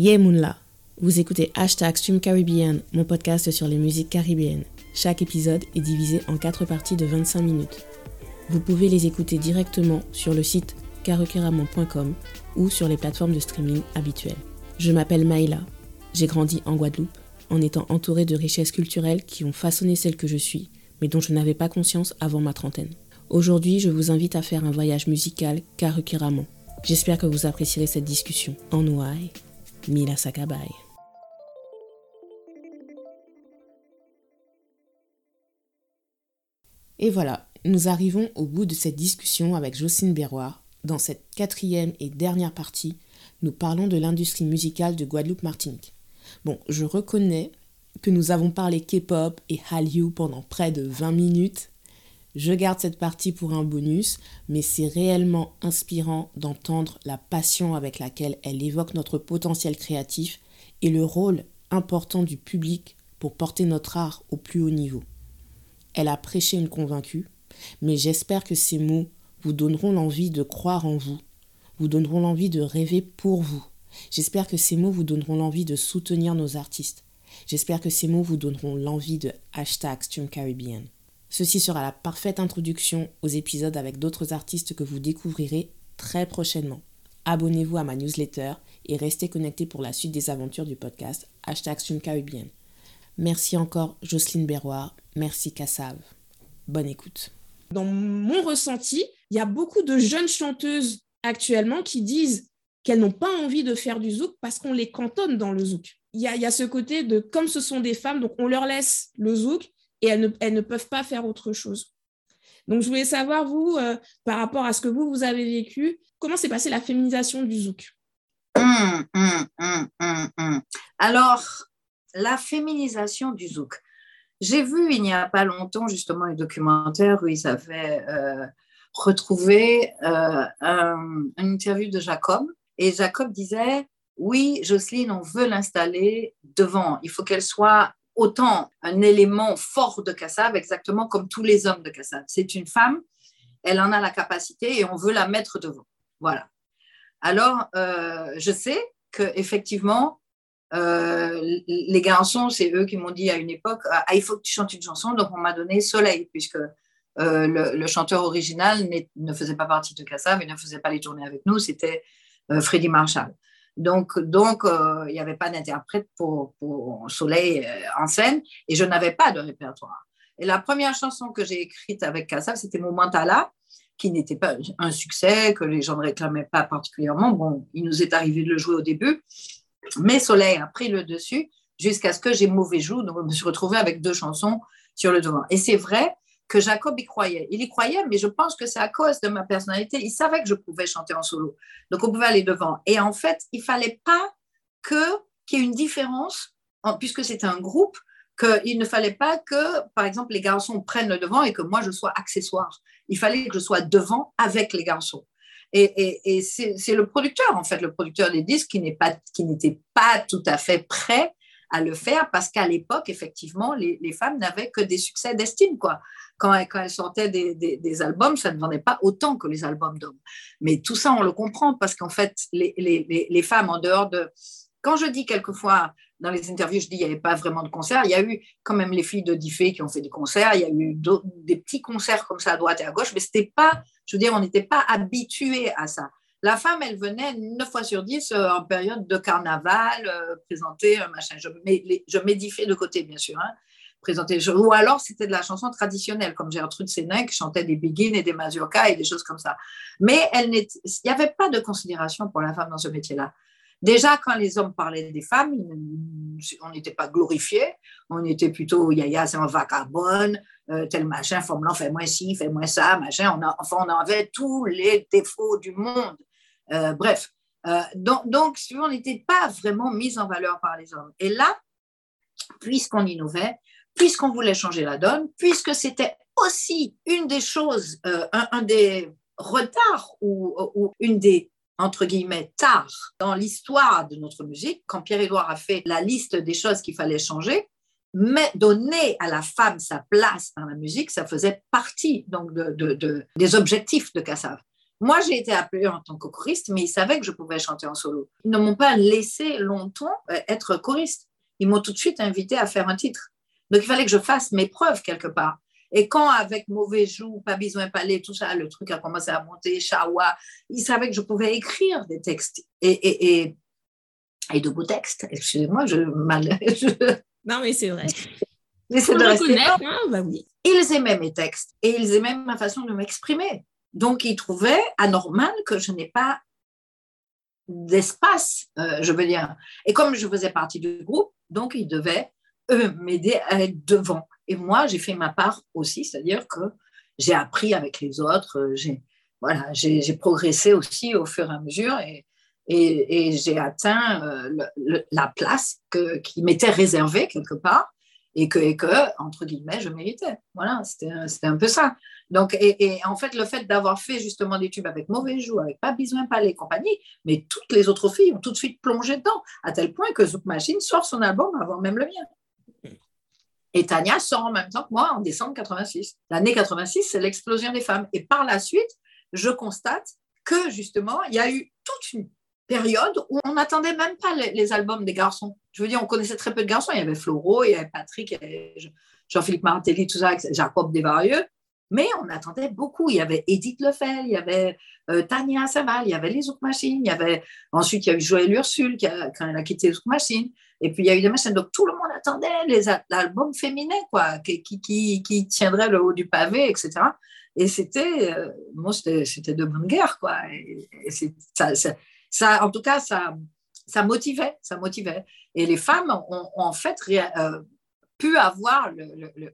Yeah Moonla, vous écoutez Hashtag Stream Caribbean, mon podcast sur les musiques caribéennes. Chaque épisode est divisé en 4 parties de 25 minutes. Vous pouvez les écouter directement sur le site karukeraman.com ou sur les plateformes de streaming habituelles. Je m'appelle Maïla, j'ai grandi en Guadeloupe en étant entourée de richesses culturelles qui ont façonné celle que je suis, mais dont je n'avais pas conscience avant ma trentaine. Aujourd'hui, je vous invite à faire un voyage musical Karukeraman. J'espère que vous apprécierez cette discussion. En ouai, Mila Sakabay. Et voilà, nous arrivons au bout de cette discussion avec Jocelyne Berroir. Dans cette quatrième et dernière partie, nous parlons de l'industrie musicale de Guadeloupe-Martinique. Bon, je reconnais que nous avons parlé K-pop et Hallyu pendant près de 20 minutes. Je garde cette partie pour un bonus, mais c'est réellement inspirant d'entendre la passion avec laquelle elle évoque notre potentiel créatif et le rôle important du public pour porter notre art au plus haut niveau. Elle a prêché une convaincue, mais j'espère que ces mots vous donneront l'envie de croire en vous, vous donneront l'envie de rêver pour vous. J'espère que ces mots vous donneront l'envie de soutenir nos artistes. J'espère que ces mots vous donneront l'envie de hashtag Stream. Ceci sera la parfaite introduction aux épisodes avec d'autres artistes que vous découvrirez très prochainement. Abonnez-vous à ma newsletter et restez connectés pour la suite des aventures du podcast hashtag Caribbean. Merci encore Jocelyne Berroir, merci Kassav. Bonne écoute. Dans mon ressenti, il y a beaucoup de jeunes chanteuses actuellement qui disent qu'elles n'ont pas envie de faire du zouk parce qu'on les cantonne dans le zouk. Il y, a, ce côté de, comme ce sont des femmes, donc on leur laisse le zouk et elles ne, peuvent pas faire autre chose. Donc je voulais savoir, vous, euh, par rapport à ce que vous, vous avez vécu, comment s'est passée la féminisation du zouk? Hum, hum, hum, Alors, la féminisation du zouk. J'ai vu il n'y a pas longtemps justement un documentaire où ils avaient euh, retrouvé euh, une interview de Jacob et Jacob disait, oui, Jocelyne, on veut l'installer devant. Il faut qu'elle soit autant un élément fort de Kassav, exactement comme tous les hommes de Kassav. C'est une femme, elle en a la capacité et on veut la mettre devant. Voilà. Alors, euh, je sais qu'effectivement, euh, les garçons, c'est eux qui m'ont dit à une époque, ah, il faut que tu chantes une chanson, donc on m'a donné Soleil, puisque euh, le, chanteur original ne faisait pas partie de Kassav et ne faisait pas les tournées avec nous, c'était euh, Freddie Marshall. Donc, donc euh, il n'y avait pas d'interprète pour, pour, Soleil euh, en scène et je n'avais pas de répertoire. Et la première chanson que j'ai écrite avec Kassav, c'était Momentala, qui n'était pas un succès, que les gens ne réclamaient pas particulièrement. Bon, il nous est arrivé de le jouer au début, mais Soleil a pris le dessus jusqu'à ce que j'ai mauvais joue. Donc, je me suis retrouvée avec deux chansons sur le devant. Et c'est vrai que Jacob y croyait. Il y croyait, mais je pense que c'est à cause de ma personnalité. Il savait que je pouvais chanter en solo. Donc, on pouvait aller devant. Et en fait, il fallait pas qu'il y ait une différence, puisque c'était un groupe, qu'il ne fallait pas que, par exemple, les garçons prennent le devant et que moi, je sois accessoire. Il fallait que je sois devant avec les garçons. Et, c'est le producteur, en fait, le producteur des disques qui n'était pas, pas tout à fait prêt à le faire parce qu'à l'époque, effectivement, les, femmes n'avaient que des succès d'estime. Quoi. Quand, elles sortaient des, albums, ça ne vendait pas autant que les albums d'hommes. Mais tout ça, on le comprend parce qu'en fait, les, femmes, en dehors de... Quand je dis quelquefois, dans les interviews, je dis qu'il n'y avait pas vraiment de concerts, il y a eu quand même les filles de Diffé qui ont fait des concerts, il y a eu des petits concerts comme ça à droite et à gauche, mais c'était pas, je veux dire, on n'était pas habitué à ça. La femme, elle venait 9 fois sur 10 euh, en période de carnaval, euh, présenter un machin. Je mets, je de côté, bien sûr. Hein, présenter, ou alors, c'était de la chanson traditionnelle, comme Gertrude Sénin qui chantait des Begin et des Mazurka et des choses comme ça. Mais il n'y avait pas de considération pour la femme dans ce métier-là. Déjà, quand les hommes parlaient des femmes, on n'était pas glorifiés, on était plutôt yaya, c'est un vagabond, euh, tel machin, fais-moi fais-moi ci, fais-moi ça, machin. Enfin, on avait tous les défauts du monde. Euh, bref, euh, donc, donc, on n'était pas vraiment mis en valeur par les hommes. Et là, puisqu'on innovait, puisqu'on voulait changer la donne, puisque c'était aussi une des choses, euh, un, des retards ou, une des entre guillemets tard dans l'histoire de notre musique, quand Pierre-Édouard a fait la liste des choses qu'il fallait changer, mais donner à la femme sa place dans la musique, ça faisait partie donc de, des objectifs de Cassav. Moi, j'ai été appelée en tant que choriste, mais ils savaient que je pouvais chanter en solo. Ils ne m'ont pas laissé longtemps euh, être choriste. Ils m'ont tout de suite invité à faire un titre. Donc, il fallait que je fasse mes preuves quelque part. Et quand, avec Mauvais Joue, Pas besoin palais, tout ça, le truc a commencé à monter, Chawa, ils savaient que je pouvais écrire des textes et, et, et, et de beaux textes. Excusez-moi, je mal. Non, mais c'est vrai. J'essaie de rester. Hein, bah oui. Ils aimaient mes textes et ils aimaient ma façon de m'exprimer. Donc, ils trouvaient anormal que je n'ai pas d'espace, euh, je veux dire. Et comme je faisais partie du groupe, donc ils devaient, eux, m'aider à être devant. Et moi, j'ai fait ma part aussi, c'est-à-dire que j'ai appris avec les autres, euh, j'ai voilà, progressé aussi au fur et à mesure et, et, j'ai atteint euh, la place que, qui m'était réservée quelque part et que, et entre guillemets, je méritais. Voilà, c'était un peu ça. Donc, et, en fait, le fait d'avoir fait justement des tubes avec Mauvais Joue, avec Pas Besoin, Pas les compagnies, mais toutes les autres filles ont tout de suite plongé dedans, à tel point que Zouk Machine sort son album avant même le mien. Et Tania sort en même temps que moi en décembre 86. L'année 86, c'est l'explosion des femmes. Et par la suite, je constate que justement, il y a eu toute une période où on n'attendait même pas les, albums des garçons. Je veux dire, on connaissait très peu de garçons. Il y avait Floro, il y avait Patrick, il y avait Jean-Philippe Martelly, tout ça, Jacob Desvarieux. Mais on attendait beaucoup. Il y avait Edith Lefel, il y avait euh, Tania Saval, il y avait les Zouk Machines, il y avait ensuite il y a eu Joël Ursule qui a, quand elle a quitté les Zouk Machines. Et puis il y a eu des machines. Donc tout le monde attendait l'album féminin, quoi, qui, qui, qui, tiendrait le haut du pavé, etc. Et c'était, euh, moi, c'était de bonne guerre, quoi. Ça, ça, en tout cas, ça, ça motivait, ça motivait. Et les femmes ont, en fait euh, pu avoir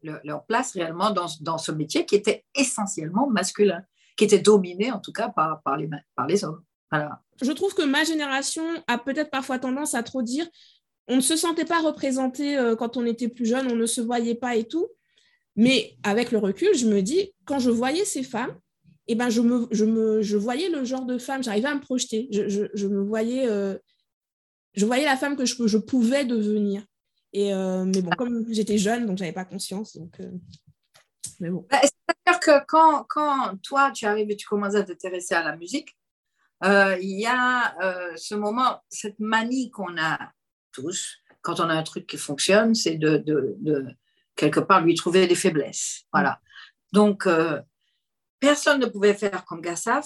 leur place réellement dans, dans, ce métier qui était essentiellement masculin, qui était dominé en tout cas par, par, les, par les hommes. Voilà. Je trouve que ma génération a peut-être parfois tendance à trop dire on ne se sentait pas représenté euh, quand on était plus jeune, on ne se voyait pas et tout. Mais avec le recul, je me dis, quand je voyais ces femmes, eh ben je, me, je, me, je voyais le genre de femme, j'arrivais à me projeter, je, je, me voyais, euh, je voyais la femme que je, je pouvais devenir. Et, euh, mais bon, comme j'étais jeune, donc j'avais pas conscience. Donc, mais bon. Bah, c'est-à-dire que quand, quand toi, tu arrives et tu commences à t'intéresser à la musique, il y a ce moment, cette manie qu'on a tous, quand on a un truc qui fonctionne, c'est de, quelque part lui trouver des faiblesses. Voilà. Donc, personne ne pouvait faire comme Gassav,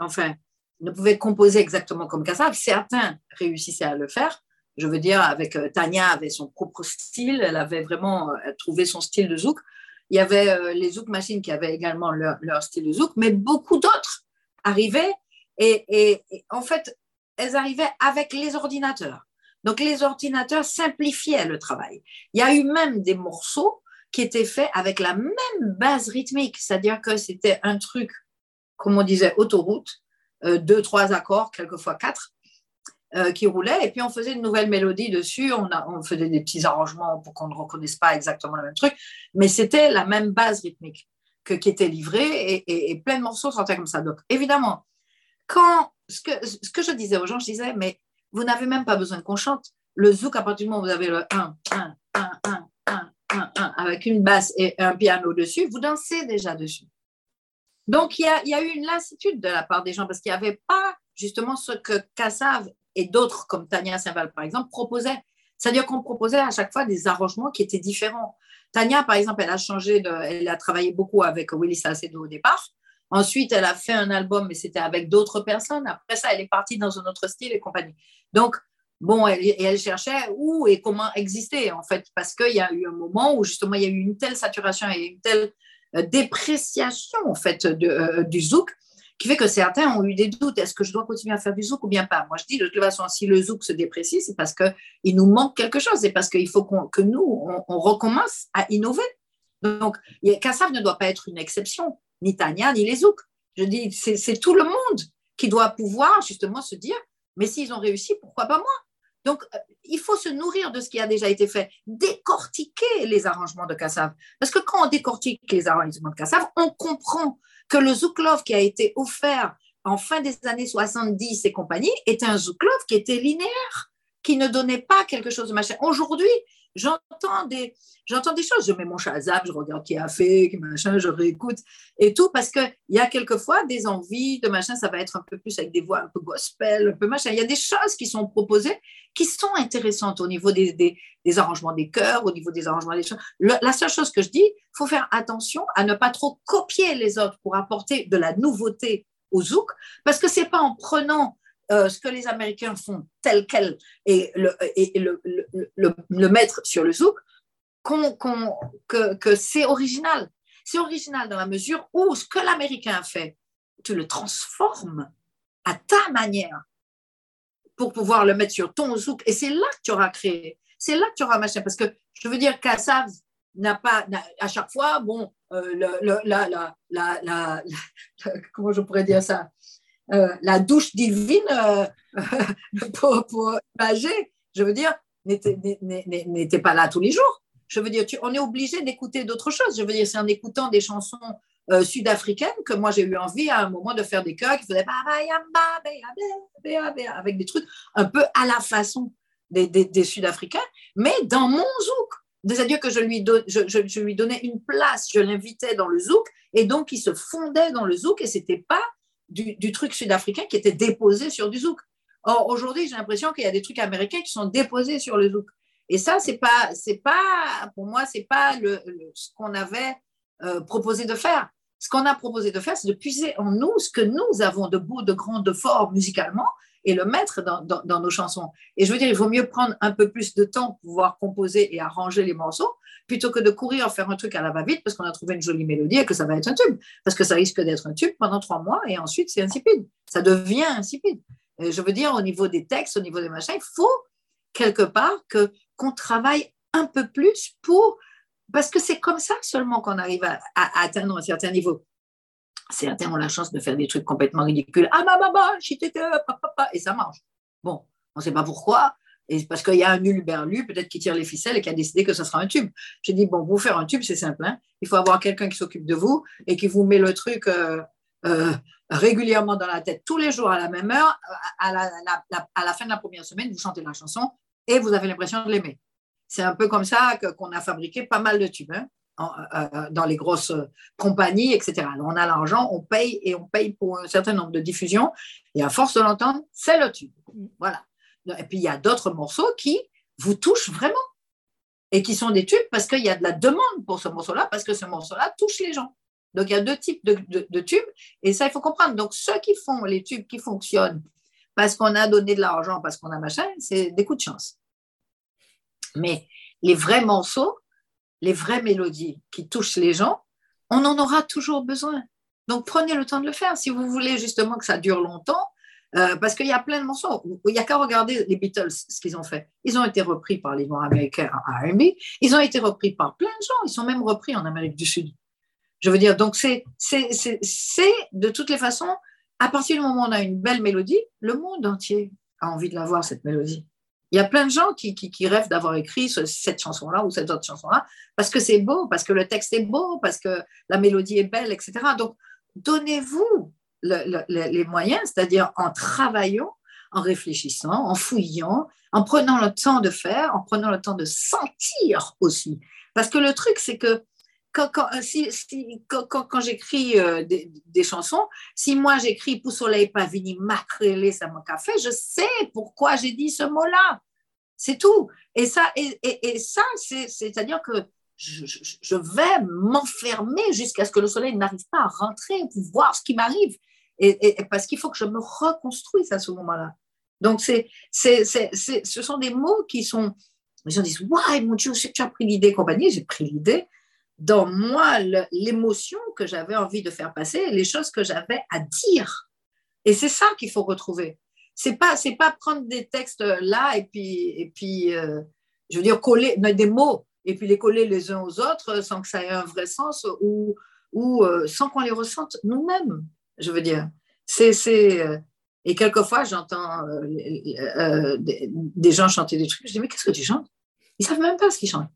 enfin, ne pouvait composer exactement comme Gassav. Certains réussissaient à le faire. Je veux dire, avec euh, Tania avait son propre style, elle avait vraiment euh, trouvé son style de zouk. Il y avait euh, les zouk machines qui avaient également leur, style de zouk, mais beaucoup d'autres arrivaient et, en fait, elles arrivaient avec les ordinateurs. Donc, les ordinateurs simplifiaient le travail. Il y a eu même des morceaux qui était fait avec la même base rythmique, c'est-à-dire que c'était un truc, comme on disait, autoroute, euh, deux, trois accords, quelquefois quatre, euh, qui roulaient, et puis on faisait une nouvelle mélodie dessus, on faisait des petits arrangements pour qu'on ne reconnaisse pas exactement le même truc, mais c'était la même base rythmique que, qui était livrée, et, plein de morceaux sortaient comme ça. Donc, évidemment, quand ce que, ce que je disais aux gens, je disais, mais vous n'avez même pas besoin qu'on chante. Le zouk, à partir du moment où vous avez le 1, 1, 1, 1, avec une basse et un piano dessus, vous dansez déjà dessus. Donc, il y a, eu une lassitude de la part des gens parce qu'il n'y avait pas justement ce que Kassav et d'autres, comme Tania Saint-Val, par exemple, proposaient. C'est-à-dire qu'on proposait à chaque fois des arrangements qui étaient différents. Tania, par exemple, elle a changé, elle a travaillé beaucoup avec Willy Salcedo au départ. Ensuite, elle a fait un album, mais c'était avec d'autres personnes. Après ça, elle est partie dans un autre style et compagnie. Donc, Bon, elle cherchait où et comment exister, en fait, parce qu'il y a eu un moment où justement il y a eu une telle saturation et une telle euh, dépréciation, en fait, euh, du zouk, qui fait que certains ont eu des doutes. Est-ce que je dois continuer à faire du zouk ou bien pas? Moi, je dis de toute façon, si le zouk se déprécie, c'est parce qu'il nous manque quelque chose et parce qu'il faut que nous, on, recommence à innover. Donc, Kassav ne doit pas être une exception, ni Tania, ni les zouk. Je dis, c'est tout le monde qui doit pouvoir justement se dire, mais s'ils ont réussi, pourquoi pas moi? Donc, euh, il faut se nourrir de ce qui a déjà été fait, décortiquer les arrangements de Kassav. Parce que quand on décortique les arrangements de Kassav, on comprend que le Zouklov qui a été offert en fin des années 70 et compagnie était un Zouklov qui était linéaire, qui ne donnait pas quelque chose de machin. Aujourd'hui, j'entends des, j'entends des choses. Je mets mon zap, je regarde qui a fait, qui machin, je réécoute et tout, parce qu'il y a quelquefois des envies de machin, ça va être un peu plus avec des voix un peu gospel, un peu machin. Il y a des choses qui sont proposées qui sont intéressantes au niveau des, des, arrangements des chœurs, au niveau des arrangements des choses. la seule chose que je dis, faut faire attention à ne pas trop copier les autres pour apporter de la nouveauté au zouk, parce que c'est pas en prenant euh, ce que les Américains font tel quel et le, et le, le, le, mettre sur le zouk, que, que c'est original. C'est original dans la mesure où ce que l'Américain fait, tu le transformes à ta manière pour pouvoir le mettre sur ton zouk. Et c'est là que tu auras créé. C'est là que tu auras machin. Parce que je veux dire, Kassav n'a pas, à chaque fois, bon, euh, le, la, la, comment je pourrais dire ça? Euh, la douche divine euh, pour, pour imager, je veux dire, n'était pas là tous les jours. Je veux dire, on est obligé d'écouter d'autres choses. Je veux dire, c'est en écoutant des chansons euh, sud-africaines que moi j'ai eu envie à un moment de faire des chœurs qui faisaient avec des trucs un peu à la façon des, des, Sud-Africains, mais dans mon zouk. C'est-à-dire que je lui, je, je, lui donnais une place, je l'invitais dans le zouk, et donc il se fondait dans le zouk, et c'était pas du, truc sud-africain qui était déposé sur du zouk. Or, aujourd'hui, j'ai l'impression qu'il y a des trucs américains qui sont déposés sur le zouk. Et ça, c'est pas, c'est pas, pour moi, c'est pas le, ce qu'on avait euh, proposé de faire. Ce qu'on a proposé de faire, c'est de puiser en nous ce que nous avons de beau, de grand, de fort musicalement et le mettre dans, nos chansons. Et je veux dire, il vaut mieux prendre un peu plus de temps pour pouvoir composer et arranger les morceaux plutôt que de courir faire un truc à la va-vite parce qu'on a trouvé une jolie mélodie et que ça va être un tube. Parce que ça risque d'être un tube pendant trois mois et ensuite c'est insipide. Ça devient insipide. je veux dire, au niveau des textes, au niveau des machins, il faut quelque part que qu'on travaille un peu plus pour parce que c'est comme ça seulement qu'on arrive à, atteindre un certain niveau. Certains ont la chance de faire des trucs complètement ridicules. Ah, ma maman, et ça marche. Bon, on ne sait pas pourquoi, et parce qu'il y a un nul berlu, peut-être qui tire les ficelles et qui a décidé que ce sera un tube. J'ai dit, bon, pour faire un tube, c'est simple. Hein. Il faut avoir quelqu'un qui s'occupe de vous et qui vous met le truc euh, euh, régulièrement dans la tête, tous les jours à la même heure. À la, à la, fin de la première semaine, vous chantez la chanson et vous avez l'impression de l'aimer. C'est un peu comme ça qu'on a fabriqué pas mal de tubes. Hein, euh, dans les grosses compagnies, etc. on a l'argent, on paye et on paye pour un certain nombre de diffusions. Et à force de l'entendre, c'est le tube. Voilà. Et puis il y a d'autres morceaux qui vous touchent vraiment et qui sont des tubes parce qu'il y a de la demande pour ce morceau-là, parce que ce morceau-là touche les gens. Donc il y a deux types de, tubes et ça, il faut comprendre. Donc ceux qui font les tubes qui fonctionnent parce qu'on a donné de l'argent, parce qu'on a machin, c'est des coups de chance. Mais les vrais morceaux, les vraies mélodies qui touchent les gens, on en aura toujours besoin. Donc prenez le temps de le faire. Si vous voulez justement que ça dure longtemps, euh, parce qu'il y a plein de morceaux. Il n'y a qu'à regarder les Beatles, ce qu'ils ont fait. Ils ont été repris par les Noirs américains à R&B. Ils ont été repris par plein de gens. Ils sont même repris en Amérique du Sud. Je veux dire, donc c'est de toutes les façons, à partir du moment où on a une belle mélodie, le monde entier a envie de l'avoir, cette mélodie. Il y a plein de gens qui, qui, rêvent d'avoir écrit cette chanson-là ou cette autre chanson-là parce que c'est beau, parce que le texte est beau, parce que la mélodie est belle, etc. Donc, donnez-vous les moyens, c'est-à-dire en travaillant, en réfléchissant, en fouillant, en prenant le temps de faire, en prenant le temps de sentir aussi. Parce que le truc, c'est que quand, quand, si, quand, j'écris euh, des, chansons, si moi j'écris Pour soleil pavini macrélé ça mon café, je sais pourquoi j'ai dit ce mot-là. C'est tout. Et ça, et, et, ça c'est-à-dire que je, vais m'enfermer jusqu'à ce que le soleil n'arrive pas à rentrer pour voir ce qui m'arrive et, parce qu'il faut que je me reconstruise à ce moment-là. Donc, c'est, c'est, ce sont des mots qui sont. Les gens disent Ouais, mon Dieu, tu as pris l'idée, compagnie. J'ai pris l'idée dans moi, l'émotion que j'avais envie de faire passer, les choses que j'avais à dire. Et c'est ça qu'il faut retrouver. C'est pas, c'est pas prendre des textes là et puis, et puis euh, je veux dire, coller des mots et puis les coller les uns aux autres sans que ça ait un vrai sens ou, ou euh, sans qu'on les ressente nous-mêmes je veux dire. C'est, euh, et quelquefois, j'entends euh, euh, des, gens chanter des trucs. Je dis, mais qu'est-ce que tu chantes? Ils savent même pas ce qu'ils chantent.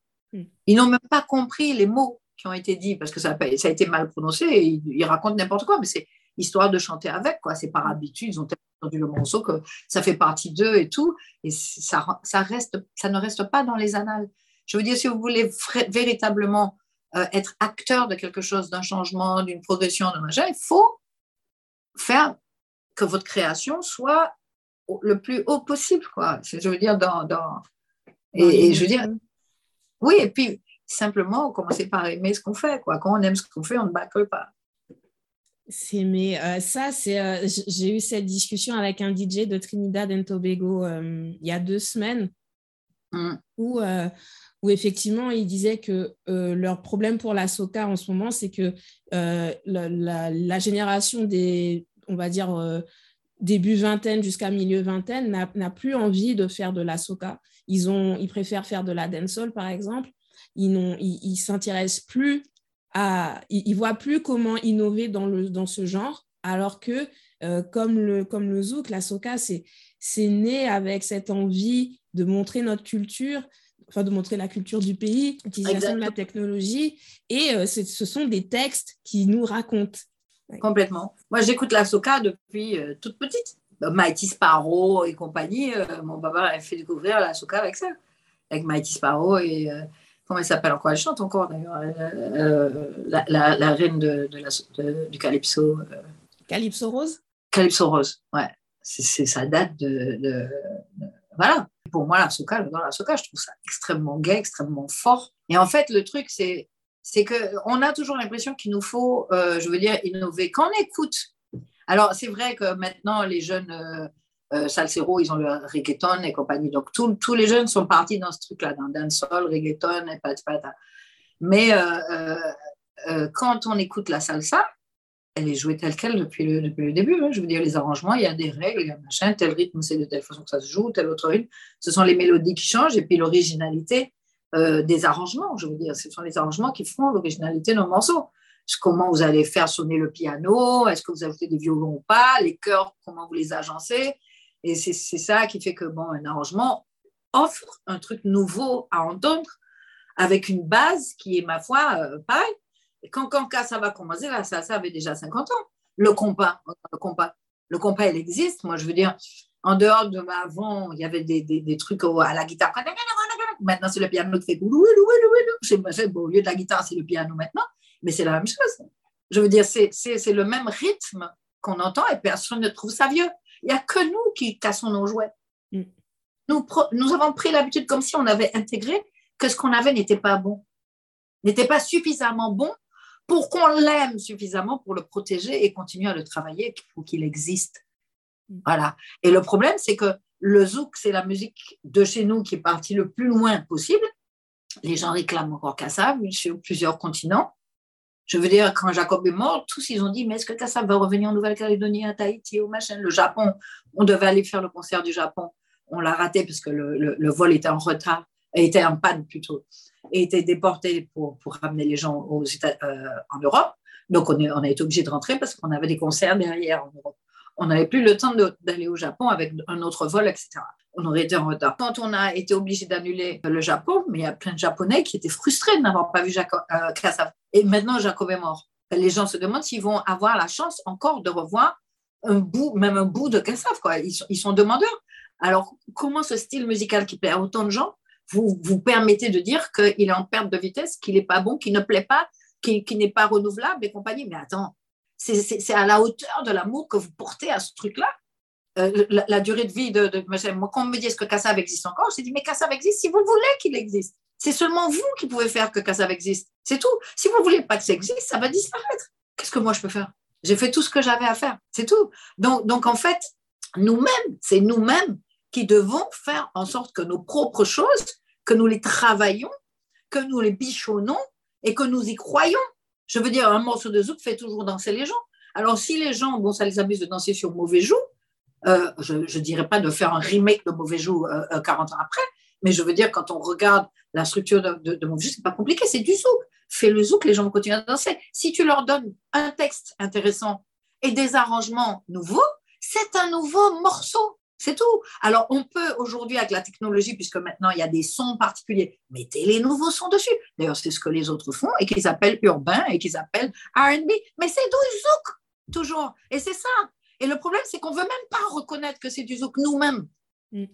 Ils n'ont même pas compris les mots qui ont été dits parce que ça a, ça a été mal prononcé. Et ils, racontent n'importe quoi, mais c'est histoire de chanter avec. quoi. C'est par habitude. Ils ont tellement entendu le morceau que ça fait partie d'eux et tout. Et ça, ça, reste, ça ne reste pas dans les annales. Je veux dire, si vous voulez véritablement euh, être acteur de quelque chose, d'un changement, d'une progression, de machin, il faut faire que votre création soit le plus haut possible, quoi. Je veux dire, dans. dans... Et, je veux dire. Oui, et puis simplement commencer par aimer ce qu'on fait, quoi. Quand on aime ce qu'on fait, on ne bâcle pas. C'est mais euh, ça c'est euh, j'ai eu cette discussion avec un DJ de Trinidad and Tobago euh, il y a deux semaines mm. où où effectivement il disait que leur problème pour la soca en ce moment c'est que la, la, génération des on va dire début vingtaine jusqu'à milieu vingtaine n'a plus envie de faire de la soca ils ont ils préfèrent faire de la dancehall par exemple ils ne ils, s'intéressent plus ils ne voient plus comment innover dans, le, dans ce genre, alors que euh, comme, le, comme le zouk, la soca, c'est né avec cette envie de montrer notre culture, enfin de montrer la culture du pays, l'utilisation de la technologie, et euh, ce sont des textes qui nous racontent. Complètement. Moi, j'écoute la soca depuis euh, toute petite. Mighty Sparrow et compagnie, mon papa a fait découvrir la soca avec ça, avec Mighty Sparrow et comment elle s'appelle encore? Elle chante encore d'ailleurs, euh, euh, la, reine de, du Calypso. Euh. Calypso Rose? Calypso Rose, ouais. C'est, ça date de, Voilà. Pour moi, la soca, dans la soca, je trouve ça extrêmement gay, extrêmement fort. Et en fait, le truc, c'est, c'est qu'on a toujours l'impression qu'il nous faut, je veux dire, innover. Quand on écoute, alors c'est vrai que maintenant, les jeunes euh, Salsero, ils ont le reggaeton et compagnie. Donc, tous les jeunes sont partis dans ce truc-là, dans dancehall, reggaeton et patata. Mais euh, euh, euh, quand on écoute la salsa, elle est jouée telle qu'elle depuis le, depuis le début. Hein. Je veux dire, les arrangements, il y a des règles, il y a machin, tel rythme, c'est de telle façon que ça se joue, tel autre rythme. Ce sont les mélodies qui changent et puis l'originalité des arrangements. Je veux dire, ce sont les arrangements qui font l'originalité de nos morceaux comment vous allez faire sonner le piano, est-ce que vous ajoutez des violons ou pas, les chœurs, comment vous les agencez. Et c'est ça qui fait que bon, un arrangement offre un truc nouveau à entendre avec une base qui est, ma foi, euh, pareil. Et quand, quand, ça va commencer, ça, ça avait déjà 50 ans. Le compas, le compas, le compas, il existe. Moi, je veux dire, en dehors de avant, il y avait des, des, des trucs à la guitare. Maintenant, c'est le piano qui fait au lieu de la guitare, c'est le piano maintenant, mais c'est la même chose. Je veux dire, c'est le même rythme qu'on entend et personne ne trouve ça vieux. Il n'y a que nous qui cassons nos jouets. Mm. Nous, nous avons pris l'habitude comme si on avait intégré que ce qu'on avait n'était pas bon, n'était pas suffisamment bon pour qu'on l'aime suffisamment pour le protéger et continuer à le travailler pour qu'il existe. Mm. Voilà. Et le problème, c'est que le zouk, c'est la musique de chez nous qui est partie le plus loin possible. Les gens réclament encore Kassav sur plusieurs continents. Je veux dire, quand Jacob est mort, tous ils ont dit, mais est-ce que Kassav va revenir en Nouvelle-Calédonie, à Tahiti, au machin Le Japon, on devait aller faire le concert du Japon. On l'a raté parce que le, vol était en retard, était en panne plutôt, et était déporté pour, ramener les gens euh, en Europe. Donc on, on a été obligé de rentrer parce qu'on avait des concerts derrière en Europe. On n'avait plus le temps d'aller au Japon avec un autre vol, etc on aurait été en retard. Quand on a été obligé d'annuler le Japon, mais il y a plein de Japonais qui étaient frustrés de pas vu Jacob, euh, Et maintenant, Jacob est mort. Les gens se demandent s'ils vont avoir la chance encore de revoir un bout, même un bout de Kassav. Quoi. Ils, sont, ils sont demandeurs. Alors, comment ce style musical qui plaît à autant de gens vous, vous permettez de dire qu'il est en perte de vitesse, qu'il n'est pas bon, qu'il ne plaît pas, qu'il n'est pas renouvelable et compagnie? Mais attends, c'est à la hauteur de l'amour que vous portez à ce truc-là euh, la, durée de vie de, moi, quand on me dit est-ce que Kassav existe encore, je dis mais Kassav existe si vous voulez qu'il existe. C'est seulement vous qui pouvez faire que Kassav existe. C'est tout. Si vous voulez pas que ça existe, ça va disparaître. Qu'est-ce que moi je peux faire? J'ai fait tout ce que j'avais à faire. C'est tout. Donc, en fait, nous-mêmes, c'est nous-mêmes qui devons faire en sorte que nos propres choses, que nous les travaillons, que nous les bichonnons et que nous y croyons. Je veux dire, un morceau de zouk fait toujours danser les gens. Alors, si les gens, bon, ça les amuse de danser sur mauvais jour, euh, je ne dirais pas de faire un remake de Mauvais Jour 40 ans après, mais je veux dire, quand on regarde la structure de, de, Mauvais Jour, ce n'est pas compliqué, c'est du zouk. Fais le zouk, les gens vont continuer à danser. Si tu leur donnes un texte intéressant et des arrangements nouveaux, c'est un nouveau morceau. C'est tout. Alors, on peut aujourd'hui, avec la technologie, puisque maintenant il y a des sons particuliers, mettez les nouveaux sons dessus. D'ailleurs, c'est ce que les autres font et qu'ils appellent urbain et qu'ils appellent RB. Mais c'est du zouk, toujours. Et c'est ça. Et le problème, c'est qu'on ne veut même pas reconnaître que c'est du zouk nous-mêmes. Mm.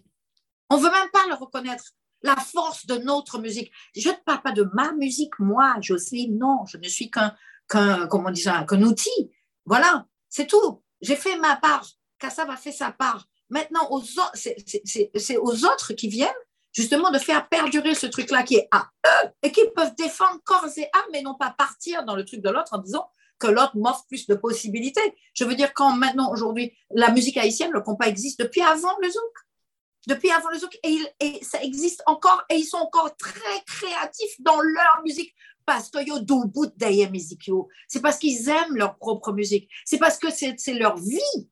On ne veut même pas le reconnaître. la force de notre musique. Je ne parle pas de ma musique, moi, Jocelyne, non, je ne suis qu'un, qu'un comment on dit ça, qu'un outil. Voilà, c'est tout. J'ai fait ma part. Kassav a fait sa part. Maintenant, aux, c'est aux autres qui viennent justement de faire perdurer ce truc-là qui est à eux et qui peuvent défendre corps et âme, mais non pas partir dans le truc de l'autre en disant que l'autre m'offre plus de possibilités. Je veux dire, quand maintenant, aujourd'hui, la musique haïtienne, le compas existe depuis avant le zouk. Depuis avant le zouk, et, ça existe encore, et ils sont encore très créatifs dans leur musique parce ont du bout. C'est parce qu'ils aiment leur propre musique. C'est parce que c'est leur vie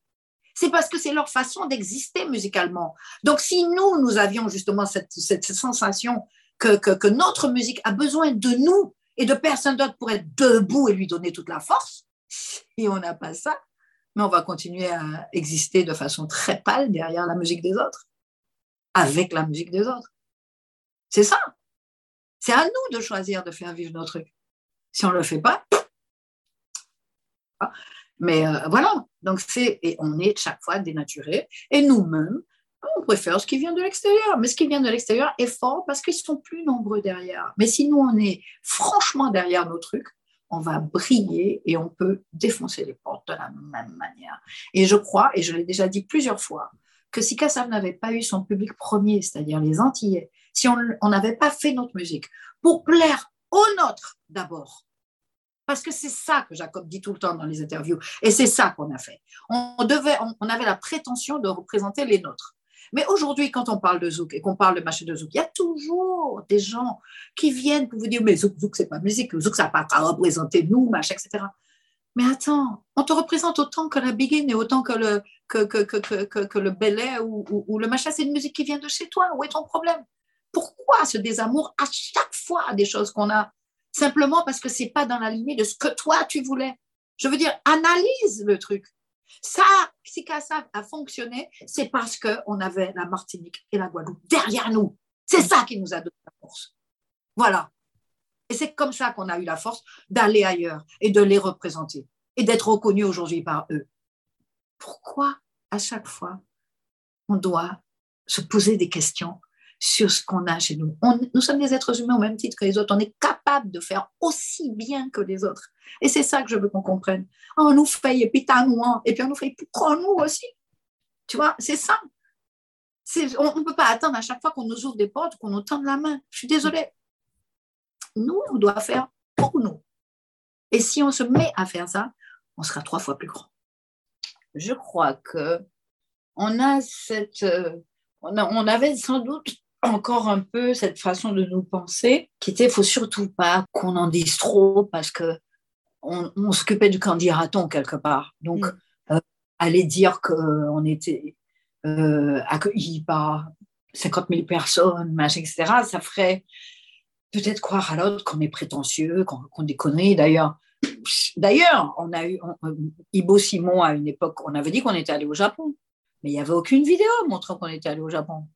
c'est parce que c'est leur façon d'exister musicalement. Donc, si nous, nous avions justement cette, sensation que, notre musique a besoin de nous et de personne d'autre pour être debout et lui donner toute la force, et on n'a pas ça, mais on va continuer à exister de façon très pâle derrière la musique des autres, avec la musique des autres. C'est ça. C'est à nous de choisir de faire vivre nos trucs. Si on ne le fait pas, mais euh, voilà, donc c'est, et on est chaque fois dénaturé. Et nous-mêmes, on préfère ce qui vient de l'extérieur. Mais ce qui vient de l'extérieur est fort parce qu'ils sont plus nombreux derrière. Mais si nous, on est franchement derrière nos trucs, on va briller et on peut défoncer les portes de la même manière. Et je crois, et je l'ai déjà dit plusieurs fois, que si Kassav n'avait pas eu son public premier, c'est-à-dire les Antillais, si on n'avait pas fait notre musique pour plaire aux nôtres d'abord, parce que c'est ça que Jacob dit tout le temps dans les interviews. Et c'est ça qu'on a fait. On, devait, on, avait la prétention de représenter les nôtres. Mais aujourd'hui, quand on parle de Zouk et qu'on parle de machin de Zouk, il y a toujours des gens qui viennent pour vous dire Mais Zouk, Zouk, c'est pas musique, Zouk, ça n'a pas à représenter nous, machin, etc. Mais attends, on te représente autant que la Begin et autant que le, que, que, que, que, le ou, ou, le machin, c'est une musique qui vient de chez toi. Où est ton problème? Pourquoi ce désamour à chaque fois des choses qu'on a? Simplement parce que c'est pas dans la lignée de ce que toi tu voulais. Je veux dire, analyse le truc. Ça, si ça a fonctionné, c'est parce qu'on avait la Martinique et la Guadeloupe derrière nous. C'est ça qui nous a donné la force. Voilà. Et c'est comme ça qu'on a eu la force d'aller ailleurs et de les représenter et d'être reconnus aujourd'hui par eux. Pourquoi à chaque fois on doit se poser des questions sur ce qu'on a chez nous? nous sommes des êtres humains au même titre que les autres. On est capable de faire aussi bien que les autres. Et c'est ça que je veux qu'on comprenne. On nous fait, et puis t'as nous, et puis on nous fait, prends nous aussi. Tu vois, c'est ça. On ne peut pas attendre à chaque fois qu'on nous ouvre des portes, qu'on nous tende la main. Je suis désolée. Nous, on doit faire pour nous. Et si on se met à faire ça, on sera trois fois plus grand. Je crois que on a cette, euh, on, on avait sans doute encore un peu cette façon de nous penser, qui était, faut surtout pas qu'on en dise trop parce que on, s'occupait du candidaton quelque part. Donc, mm. euh, aller dire qu'on était euh, accueilli par 50 000 personnes, etc., ça ferait peut-être croire à l'autre qu'on est prétentieux, qu'on déconne. D'ailleurs, d'ailleurs, on a eu Ibo Simon à une époque, on avait dit qu'on était allé au Japon, mais il n'y avait aucune vidéo montrant qu'on était allé au Japon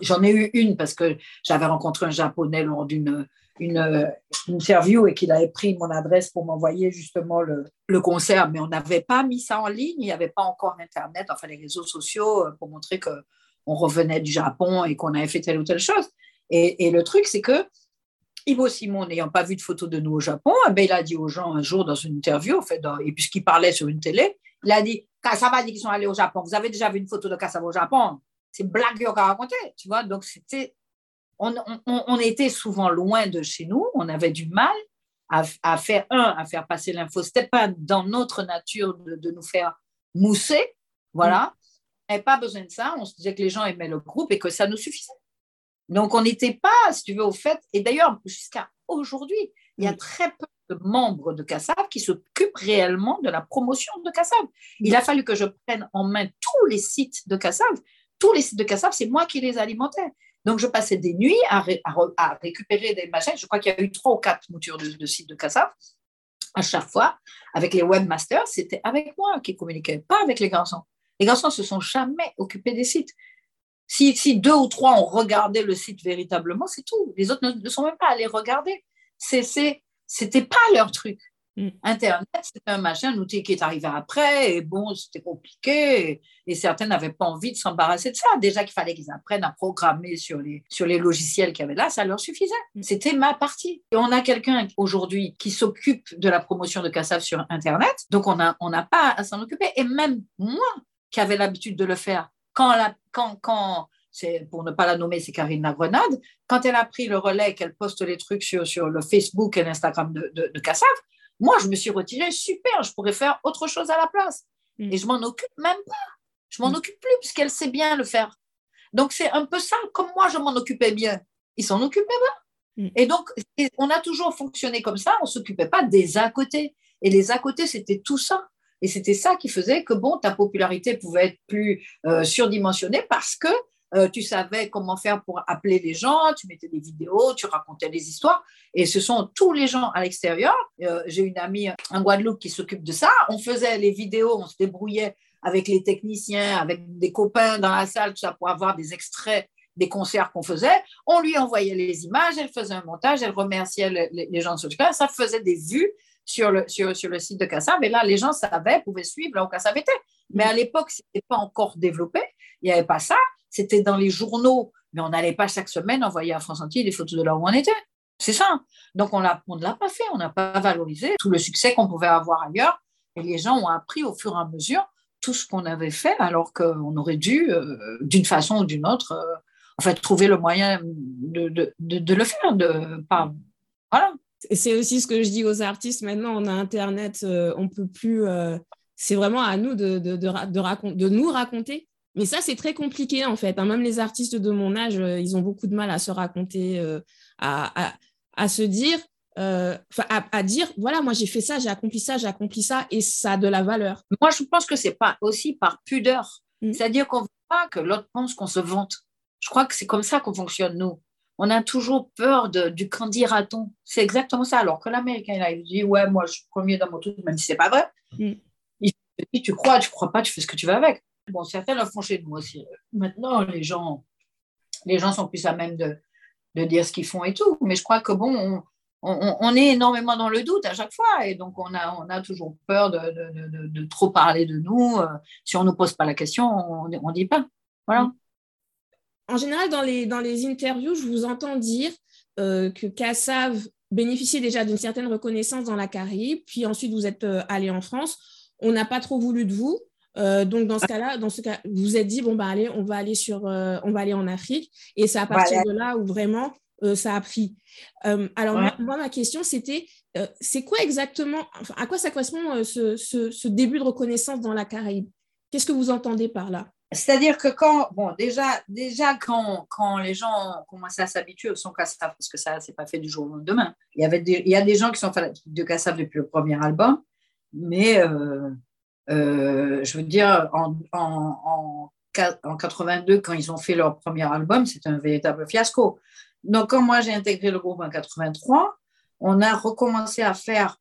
j'en ai eu une parce que j'avais rencontré un japonais lors d'une une, interview et qu'il avait pris mon adresse pour m'envoyer justement le, le, concert, mais on n'avait pas mis ça en ligne, il n'y avait pas encore Internet, enfin les réseaux sociaux euh, pour montrer qu'on revenait du Japon et qu'on avait fait telle ou telle chose. Et, et le truc, c'est que Ivo Simon, n'ayant pas vu de photos de nous au Japon, eh ben, il a dit aux gens un jour dans une interview, en fait, et puisqu'il parlait sur une télé, il a dit Kasava dit qu'ils sont allés au Japon. Vous avez déjà vu une photo de Kasava au Japon? C'est blague qu'on raconter, tu vois. Donc, c'était, on, on, on, était souvent loin de chez nous, on avait du mal à, à faire, un, à faire passer l'info. C'était pas dans notre nature de, de nous faire mousser, voilà. Et pas besoin de ça, on se disait que les gens aimaient le groupe et que ça nous suffisait. Donc, on n'était pas, si tu veux, au fait, et d'ailleurs, jusqu'à aujourd'hui, il y a très peu de membres de CASSAV qui s'occupent réellement de la promotion de CASSAV. Il a fallu que je prenne en main tous les sites de CASSAV tous les sites de Kassav, c'est moi qui les alimentais. Donc, je passais des nuits à, récupérer des machines. Je crois qu'il y a eu trois ou quatre moutures de, sites de Kassav. À chaque fois, avec les webmasters, c'était avec moi qui communiquais, pas avec les garçons. Les garçons ne se sont jamais occupés des sites. Si, deux ou trois ont regardé le site véritablement, c'est tout. Les autres ne, sont même pas allés regarder. Ce n'était pas leur truc. Mm. Internet, c'est un machin, un outil qui est arrivé après, et bon, c'était compliqué, et, certains n'avaient pas envie de s'embarrasser de ça. Déjà qu'il fallait qu'ils apprennent à programmer sur les, sur les logiciels qu'il y avait là, ça leur suffisait. Mm. C'était ma partie. Et on a quelqu'un aujourd'hui qui s'occupe de la promotion de Kassav sur Internet, donc on n'a on pas à s'en occuper. Et même moi, qui avais l'habitude de le faire, quand, la, quand, quand c'est pour ne pas la nommer, c'est Karine Grenade, quand elle a pris le relais, qu'elle poste les trucs sur, sur le Facebook et l'Instagram de, de, de Kassav, moi, je me suis retirée, super, je pourrais faire autre chose à la place. Mm. Et je m'en occupe même pas. Je m'en mm. occupe plus puisqu'elle sait bien le faire. Donc, c'est un peu ça, comme moi, je m'en occupais bien. Ils s'en occupaient pas. Mm. Et donc, on a toujours fonctionné comme ça, on ne s'occupait pas des à côté. Et les à côté, c'était tout ça. Et c'était ça qui faisait que, bon, ta popularité pouvait être plus euh, surdimensionnée parce que euh, tu savais comment faire pour appeler les gens, tu mettais des vidéos, tu racontais des histoires. Et ce sont tous les gens à l'extérieur. Euh, j'ai une amie en Guadeloupe qui s'occupe de ça. On faisait les vidéos, on se débrouillait avec les techniciens, avec des copains dans la salle, tout ça, pour avoir des extraits des concerts qu'on faisait. On lui envoyait les images, elle faisait un montage, elle remerciait les, gens de ce cas. Ça faisait des vues sur le, sur, sur le site de Kassav. Et là, les gens savaient, pouvaient suivre là où Kassav était. Mais à l'époque, ce n'était pas encore développé. Il n'y avait pas ça c'était dans les journaux, mais on n'allait pas chaque semaine envoyer à France Entier des photos de là où on était. C'est ça. Donc, on, ne l'a pas fait, on n'a pas valorisé tout le succès qu'on pouvait avoir ailleurs. Et les gens ont appris au fur et à mesure tout ce qu'on avait fait, alors qu'on aurait dû, euh, d'une façon ou d'une autre, euh, en fait, trouver le moyen de, le faire. De, pas, voilà. C'est aussi ce que je dis aux artistes. Maintenant, on a Internet, euh, on peut plus. c'est vraiment à nous de nous raconter mais ça, c'est très compliqué en fait. Hein. Même les artistes de mon âge, euh, ils ont beaucoup de mal à se raconter, euh, à, se dire, euh, à, dire, voilà, moi j'ai fait ça, j'ai accompli ça, j'ai accompli ça, et ça a de la valeur. Moi, je pense que c'est pas aussi par pudeur. Mm. C'est-à-dire qu'on ne veut pas que l'autre pense qu'on se vante. Je crois que c'est comme ça qu'on fonctionne, nous. On a toujours peur de, du candidaton. C'est exactement ça. Alors que l'Américain, il dit, ouais, moi je suis premier dans mon truc, même si c'est pas vrai. Mm. Il dit, tu crois, tu crois pas, tu fais ce que tu veux avec. Bon, certains le font chez nous aussi. Maintenant, les gens, les gens sont plus à même de, de dire ce qu'ils font et tout. Mais je crois que bon, on, on, est énormément dans le doute à chaque fois. Et donc, on a, on a toujours peur de, de, de, trop parler de nous. Euh, si on ne nous pose pas la question, on ne dit pas. Voilà. En général, dans les, dans les interviews, je vous entends dire euh, que Kassav bénéficiait déjà d'une certaine reconnaissance dans la Caraïbe, puis ensuite vous êtes euh, allé en France. On n'a pas trop voulu de vous. Euh, donc dans ce cas-là, dans ce cas, vous vous êtes dit bon bah allez, on va aller sur, euh, on va aller en Afrique, et c'est à partir de là où vraiment euh, ça a pris. alors moi, ma question c'était, c'est quoi exactement, enfin, à quoi ça correspond ce, ce, début de reconnaissance dans la Caraïbe? Qu'est-ce que vous entendez par là? C'est-à-dire que quand, bon, déjà, déjà quand, quand les gens commençaient à s'habituer au son Kassav, parce que ça, c'est pas fait du jour au lendemain, il y, avait il y a des gens qui sont de Kassav depuis le premier album, mais je veux dire, en, en, en, 82, quand ils ont fait leur premier album, c'était un véritable fiasco. Donc, quand moi j'ai intégré le groupe en 83, on a recommencé à faire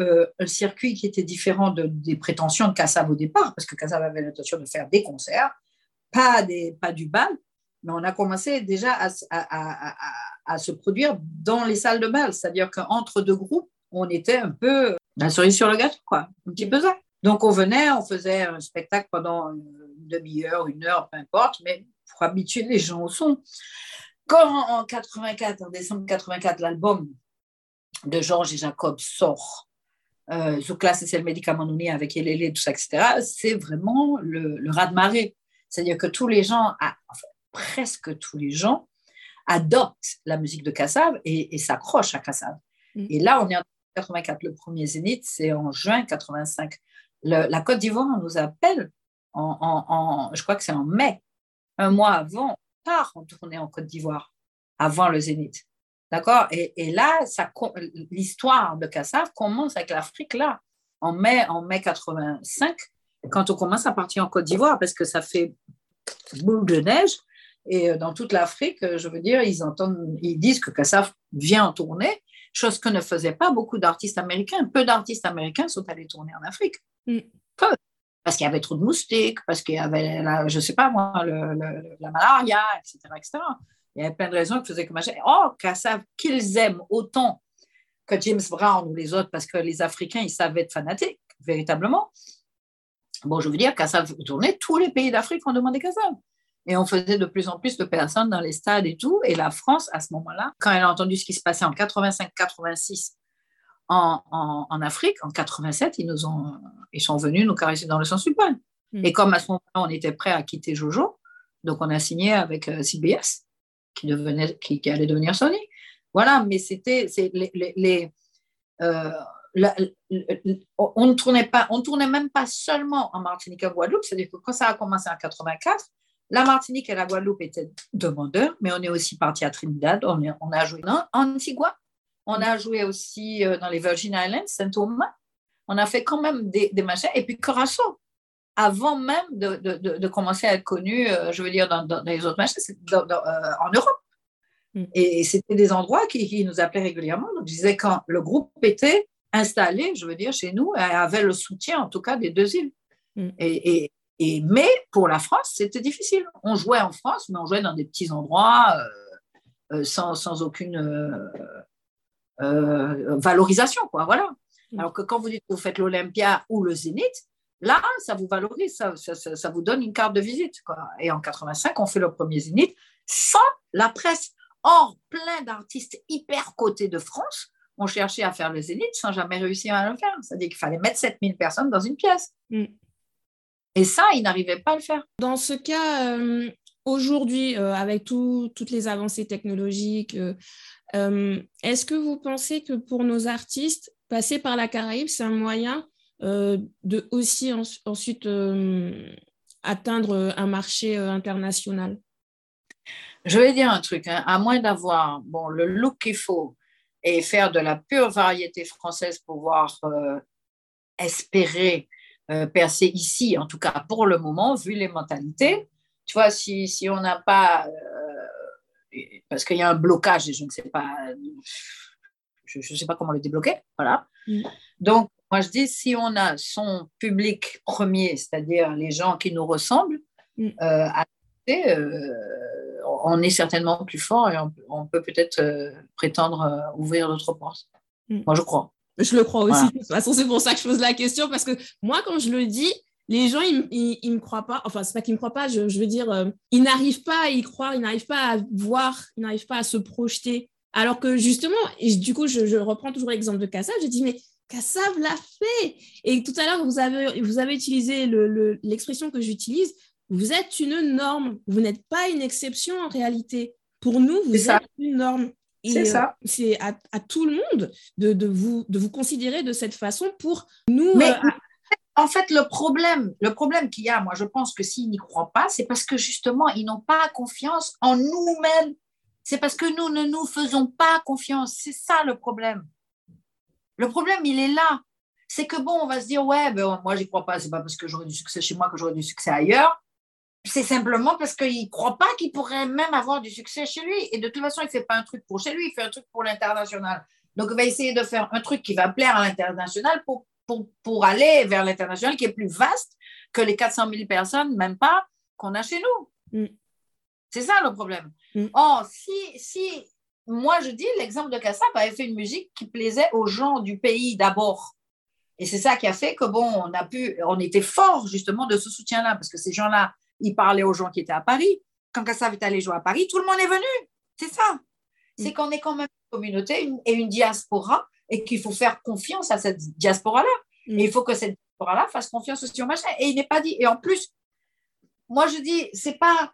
euh, un circuit qui était différent de, des prétentions de Kassav au départ, parce que Kassav avait l'intention de faire des concerts, pas, des, pas du bal, mais on a commencé déjà à se produire dans les salles de bal, c'est-à-dire qu'entre deux groupes, on était un peu la cerise sur le gâteau, quoi, un petit peu ça. Donc on venait, on faisait un spectacle pendant une demi-heure, une heure, peu importe, mais pour habituer les gens au son. Quand en 84, en décembre 84, l'album de Georges et Jacob sort, euh, classe c'est le médicament donné avec Elélé, tout ça, etc., c'est vraiment le, le raz-de-marée. C'est-à-dire que tous les gens, enfin, presque tous les gens, adoptent la musique de Kassav et, et s'accrochent à Kassav. Mm. Et là, on est en 84, le premier Zénith, c'est en juin 85 la Côte d'Ivoire nous appelle, en, je crois que c'est en mai, un mois avant, on part en tournée en Côte d'Ivoire, avant le Zénith. D'accord? Et, là, l'histoire de Kassav commence avec l'Afrique, là, en mai, en mai 85, quand on commence à partir en Côte d'Ivoire, parce que ça fait boule de neige. Et euh, dans toute l'Afrique, euh, je veux dire, ils entendent, ils disent que Kassav vient en tournée, chose que ne faisaient pas beaucoup d'artistes américains. Peu d'artistes américains sont allés tourner en Afrique. Mm. Parce qu'il y avait trop de moustiques, parce qu'il y avait, la, je ne sais pas moi, la malaria, etc., etc. Il y avait plein de raisons qui faisaient que. Oh, qu'ils aiment autant que James Brown ou les autres, parce que les Africains, ils savaient être fanatiques, véritablement. Bon, je veux dire, Kassav tournait, tous les pays d'Afrique ont demandé Kassav. Et on faisait de plus en plus de personnes dans les stades et tout. Et la France, à ce moment-là, quand elle a entendu ce qui se passait en 85-86 en, en, Afrique, en 87, ils, nous ont, ils sont venus nous caresser dans le sens du poil. Mm. Et comme à ce moment-là, on était prêt à quitter Jojo, donc on a signé avec euh, CBS, qui, devenait, qui, allait devenir Sony. Voilà, mais c'était les, les, euh, on ne tournait pas, on tournait même pas seulement en Martinique et Guadeloupe, c'est-à-dire que quand ça a commencé en 84, la Martinique et la Guadeloupe étaient demandeurs, mais on est aussi parti à Trinidad, on, on a joué en Antigua, on a joué aussi euh, dans les Virgin Islands, Saint-Thomas, on a fait quand même des, des machins, et puis Curaçao, avant même de, de, de, commencer à être connu, euh, je veux dire, dans, dans les autres machins, euh, en Europe. Mm. Et, c'était des endroits qui, qui, nous appelaient régulièrement. Donc, je disais, quand le groupe était installé, je veux dire, chez nous, avait le soutien, en tout cas, des deux îles. Mm. Et, et, mais pour la France, c'était difficile. On jouait en France, mais on jouait dans des petits endroits euh, sans, sans, aucune valorisation, quoi. Voilà. Mm. Alors que quand vous dites que vous faites l'Olympia ou le Zénith, Là, ça vous valorise, ça, ça, vous donne une carte de visite. Quoi. Et en 85, on fait le premier Zénith sans la presse. Or, plein d'artistes hyper cotés de France ont cherché à faire le Zénith sans jamais réussir à le faire. C'est-à-dire qu'il fallait mettre 7000 personnes dans une pièce. Mm. Et ça, ils n'arrivaient pas à le faire. Dans ce cas, euh, aujourd'hui, euh, avec toutes les avancées technologiques, euh, est-ce que vous pensez que pour nos artistes, passer par la Caraïbe, c'est un moyen de aussi ensuite atteindre un marché international? Je vais dire un truc, hein. à moins d'avoir bon, le look qu'il faut et faire de la pure variété française pour pouvoir espérer percer ici, en tout cas pour le moment, vu les mentalités. Tu vois, si, si on n'a pas, parce qu'il y a un blocage et je ne sais pas, je ne sais pas comment le débloquer, voilà. Mm. Donc, moi, je dis, si on a son public premier, c'est-à-dire les gens qui nous ressemblent, mm. euh, euh, on est certainement plus fort et on, peut peut-être euh, prétendre ouvrir d'autres portes. Mm. Moi, je crois. Je le crois aussi. De toute façon, c'est pour ça que je pose la question, parce que moi, quand je le dis, les gens, ils ne me croient pas. Enfin, c'est pas qu'ils ne me croient pas, je, veux dire, ils n'arrivent pas à y croire, ils n'arrivent pas à voir, ils n'arrivent pas à se projeter. Alors que justement, et du coup, je, je reprends toujours l'exemple de Kassa, je dis, mais Kassav l'a fait. Et tout à l'heure, vous avez, vous avez utilisé l'expression que j'utilise. Vous êtes une norme. Vous n'êtes pas une exception en réalité. Pour nous, vous êtes une norme. C'est ça. Euh, c'est à, tout le monde de, de, vous, de vous considérer de cette façon pour nous. Mais euh, en fait, le problème, le problème qu'il y a, moi, je pense que s'ils n'y croient pas, c'est parce que justement, ils n'ont pas confiance en nous-mêmes. C'est parce que nous ne nous faisons pas confiance. C'est ça le problème. Le problème, il est là. C'est que bon, on va se dire, ouais, ben, moi, j'y crois pas. C'est pas parce que j'aurai du succès chez moi que j'aurai du succès ailleurs. C'est simplement parce qu'il ne croit pas qu'il pourrait même avoir du succès chez lui. Et de toute façon, il ne fait pas un truc pour chez lui, il fait un truc pour l'international. Donc, il va essayer de faire un truc qui va plaire à l'international pour, pour, pour, aller vers l'international qui est plus vaste que les 400 000 personnes, même pas, qu'on a chez nous. Mm. C'est ça le problème. Mm. Or, si, si moi, je dis, l'exemple de Kassab avait fait une musique qui plaisait aux gens du pays d'abord. Et c'est ça qui a fait que, bon, on a pu, on était fort justement de ce soutien-là, parce que ces gens-là, ils parlaient aux gens qui étaient à Paris. Quand Kassab est allé jouer à Paris, tout le monde est venu. C'est ça. C'est qu'on est quand même une communauté et une diaspora et qu'il faut faire confiance à cette diaspora-là. Mm. Et il faut que cette diaspora-là fasse confiance aussi au machin. Et il n'est pas dit. Et en plus, moi, je dis, c'est pas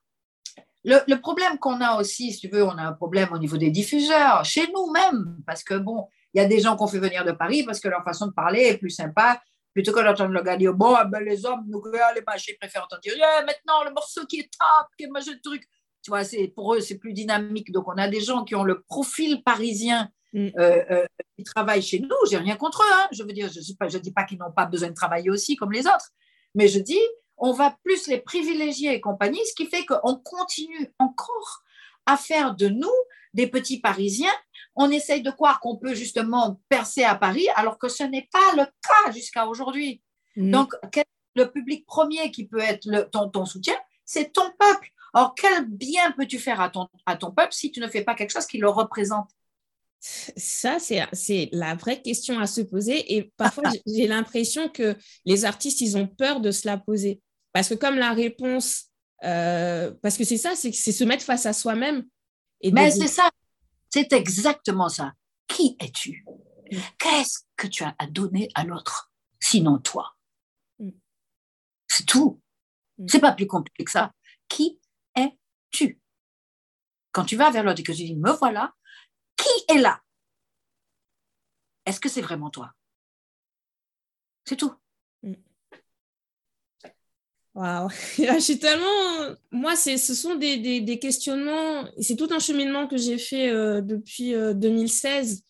le, problème qu'on a aussi, si tu veux, on a un problème au niveau des diffuseurs, chez nous même, parce que bon, il y a des gens qu'on fait venir de Paris parce que leur façon de parler est plus sympa, plutôt que d'entendre le gars dire Bon, ben, les hommes, nous, les machins préfèrent entendre dire maintenant, le morceau qui est top, qui est machin truc. Tu vois, pour eux, c'est plus dynamique. Donc, on a des gens qui ont le profil parisien mm. euh, euh, qui travaillent chez nous. J'ai rien contre eux. Hein. Je veux dire, je ne dis pas qu'ils n'ont pas besoin de travailler aussi comme les autres. Mais je dis, on va plus les privilégier et compagnie, ce qui fait qu'on continue encore à faire de nous des petits Parisiens. On essaye de croire qu'on peut justement percer à Paris, alors que ce n'est pas le cas jusqu'à aujourd'hui. Mm. Donc, le public premier qui peut être le, ton, soutien, c'est ton peuple. Or, quel bien peux-tu faire à ton, à ton peuple si tu ne fais pas quelque chose qui le représente? Ça, c'est la vraie question à se poser. Et parfois, j'ai l'impression que les artistes, ils ont peur de se la poser. Parce que comme la réponse, euh, parce que c'est ça, c'est se mettre face à soi-même. Mais c'est ça, c'est exactement ça. Qui es-tu? Mm. Qu'est-ce que tu as à donner à l'autre, sinon toi? Mm. C'est tout. Mm. C'est pas plus compliqué que ça. Qui es-tu? Quand tu vas vers l'autre et que tu dis, me voilà, qui est là? Est-ce que c'est vraiment toi? C'est tout. Waouh, je suis tellement. Moi, ce sont des, des, questionnements. C'est tout un cheminement que j'ai fait euh, depuis 2016.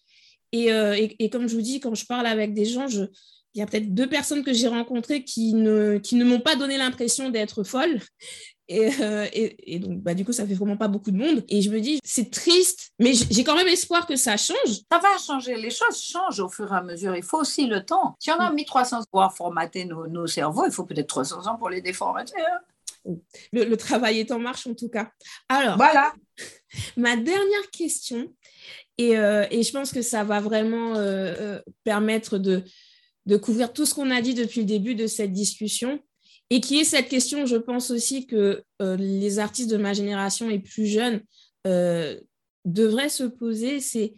Euh, euh, et, et, comme je vous dis, quand je parle avec des gens, il y a peut-être deux personnes que j'ai rencontrées qui ne, qui ne m'ont pas donné l'impression d'être Euh, et, et, donc, bah, du coup, ça fait vraiment pas beaucoup de monde. Et je me dis, c'est triste, mais j'ai quand même espoir que ça change. Ça va changer. Les choses changent au fur et à mesure. Il faut aussi le temps. Si on a mis 300 ans pour formater nos, nos cerveaux, il faut peut-être 300 ans pour les déformater. Hein. Le, travail est en marche, en tout cas. Alors, voilà. ma dernière question, et, euh, et, je pense que ça va vraiment euh, permettre de, de couvrir tout ce qu'on a dit depuis le début de cette discussion et qui est cette question, je pense aussi que euh, les artistes de ma génération et plus jeunes euh, devraient se poser, c'est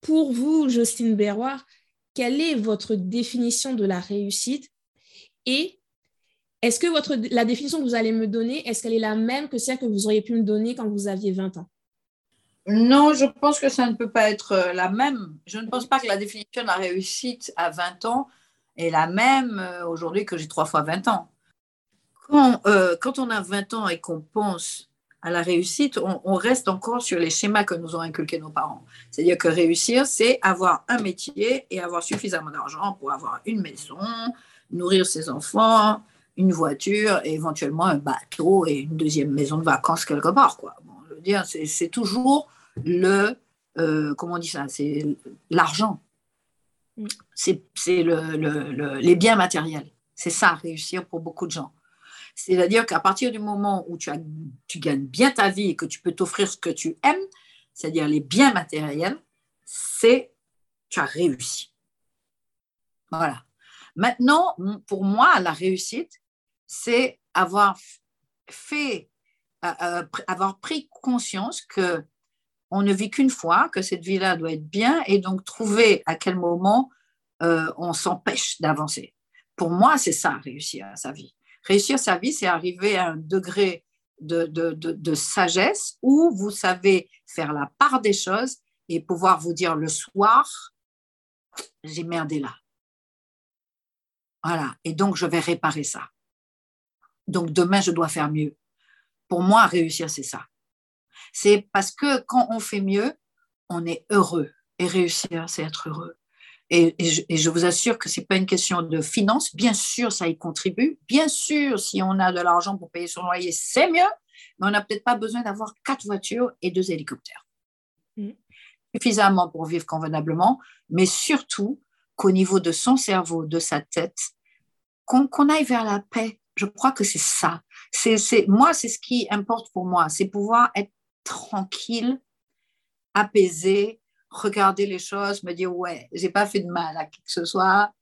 pour vous, Justine Berroir, quelle est votre définition de la réussite? Et est-ce que votre, la définition que vous allez me donner, est-ce qu'elle est la même que celle que vous auriez pu me donner quand vous aviez 20 ans? Non, je pense que ça ne peut pas être euh, la même. Je ne pense pas que la définition de la réussite à 20 ans est la même aujourd'hui que j'ai trois fois 20 ans. Euh, quand, on a 20 ans et qu'on pense à la réussite, on, reste encore sur les schémas que nous ont inculqués nos parents. C'est-à-dire que réussir, c'est avoir un métier et avoir suffisamment d'argent pour avoir une maison, nourrir ses enfants, une voiture et éventuellement un bateau et une deuxième maison de vacances quelque part. Quoi. je veux dire, c'est toujours le, euh, comment on dit ça, c'est l'argent. Mm. C'est le, les biens matériels. C'est ça, réussir pour beaucoup de gens. C'est-à-dire qu'à partir du moment où tu, as, tu gagnes bien ta vie et que tu peux t'offrir ce que tu aimes, c'est-à-dire les biens matériels, c'est tu as réussi. Voilà. Maintenant, pour moi, la réussite, c'est avoir fait, euh, euh, avoir pris conscience que on ne vit qu'une fois, que cette vie-là doit être bien, et donc trouver à quel moment euh, on s'empêche d'avancer. Pour moi, c'est ça, réussir à sa vie. Réussir sa vie, c'est arriver à un degré de, sagesse où vous savez faire la part des choses et pouvoir vous dire le soir, j'ai merdé là. Voilà, et donc je vais réparer ça. Donc demain, je dois faire mieux. Pour moi, réussir, c'est ça. C'est parce que quand on fait mieux, on est heureux. Et réussir, c'est être heureux. Et, je, vous assure que ce n'est pas une question de finance. Bien sûr, ça y contribue. Bien sûr, si on a de l'argent pour payer son loyer, c'est mieux. Mais on n'a peut-être pas besoin d'avoir quatre voitures et deux hélicoptères. Mm. Suffisamment pour vivre convenablement, mais surtout qu'au niveau de son cerveau, de sa tête, qu'on aille vers la paix. Je crois que c'est ça. C'est moi, c'est ce qui importe pour moi. C'est pouvoir être tranquille, apaisé, regarder les choses, me dire ouais, j'ai pas fait de mal à qui que ce soit.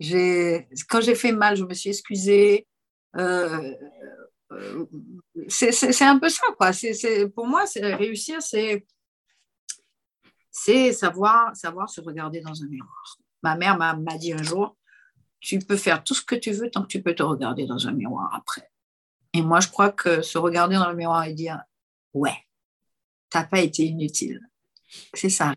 Quand j'ai fait mal, je me suis excusée. Euh, euh, c'est un peu ça, quoi. c'est pour moi, réussir, c'est c'est savoir, savoir se regarder dans un miroir. Ma mère m'a dit un jour, tu peux faire tout ce que tu veux tant que tu peux te regarder dans un miroir après. Et moi, je crois que se regarder dans le miroir et dire, ouais, t'as pas été inutile. C'est ça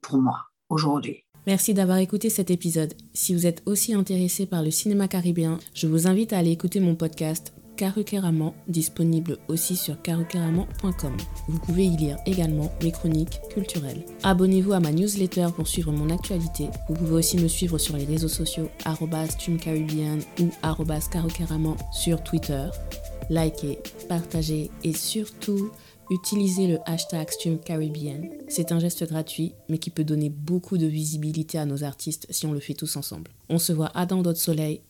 pour moi aujourd'hui. Merci d'avoir écouté cet épisode. Si vous êtes aussi intéressé par le cinéma caribéen, je vous invite à aller écouter mon podcast Karukeraman, disponible aussi sur karukeraman.com. Vous pouvez y lire également mes chroniques culturelles. Abonnez-vous à ma newsletter pour suivre mon actualité. Vous pouvez aussi me suivre sur les réseaux sociaux @streamcaribbean ou @karukeraman sur Twitter. Likez, partagez et surtout Utilisez le hashtag StreamCaribbean. C'est un geste gratuit, mais qui peut donner beaucoup de visibilité à nos artistes si on le fait tous ensemble. On se voit à dans d'autres soleils.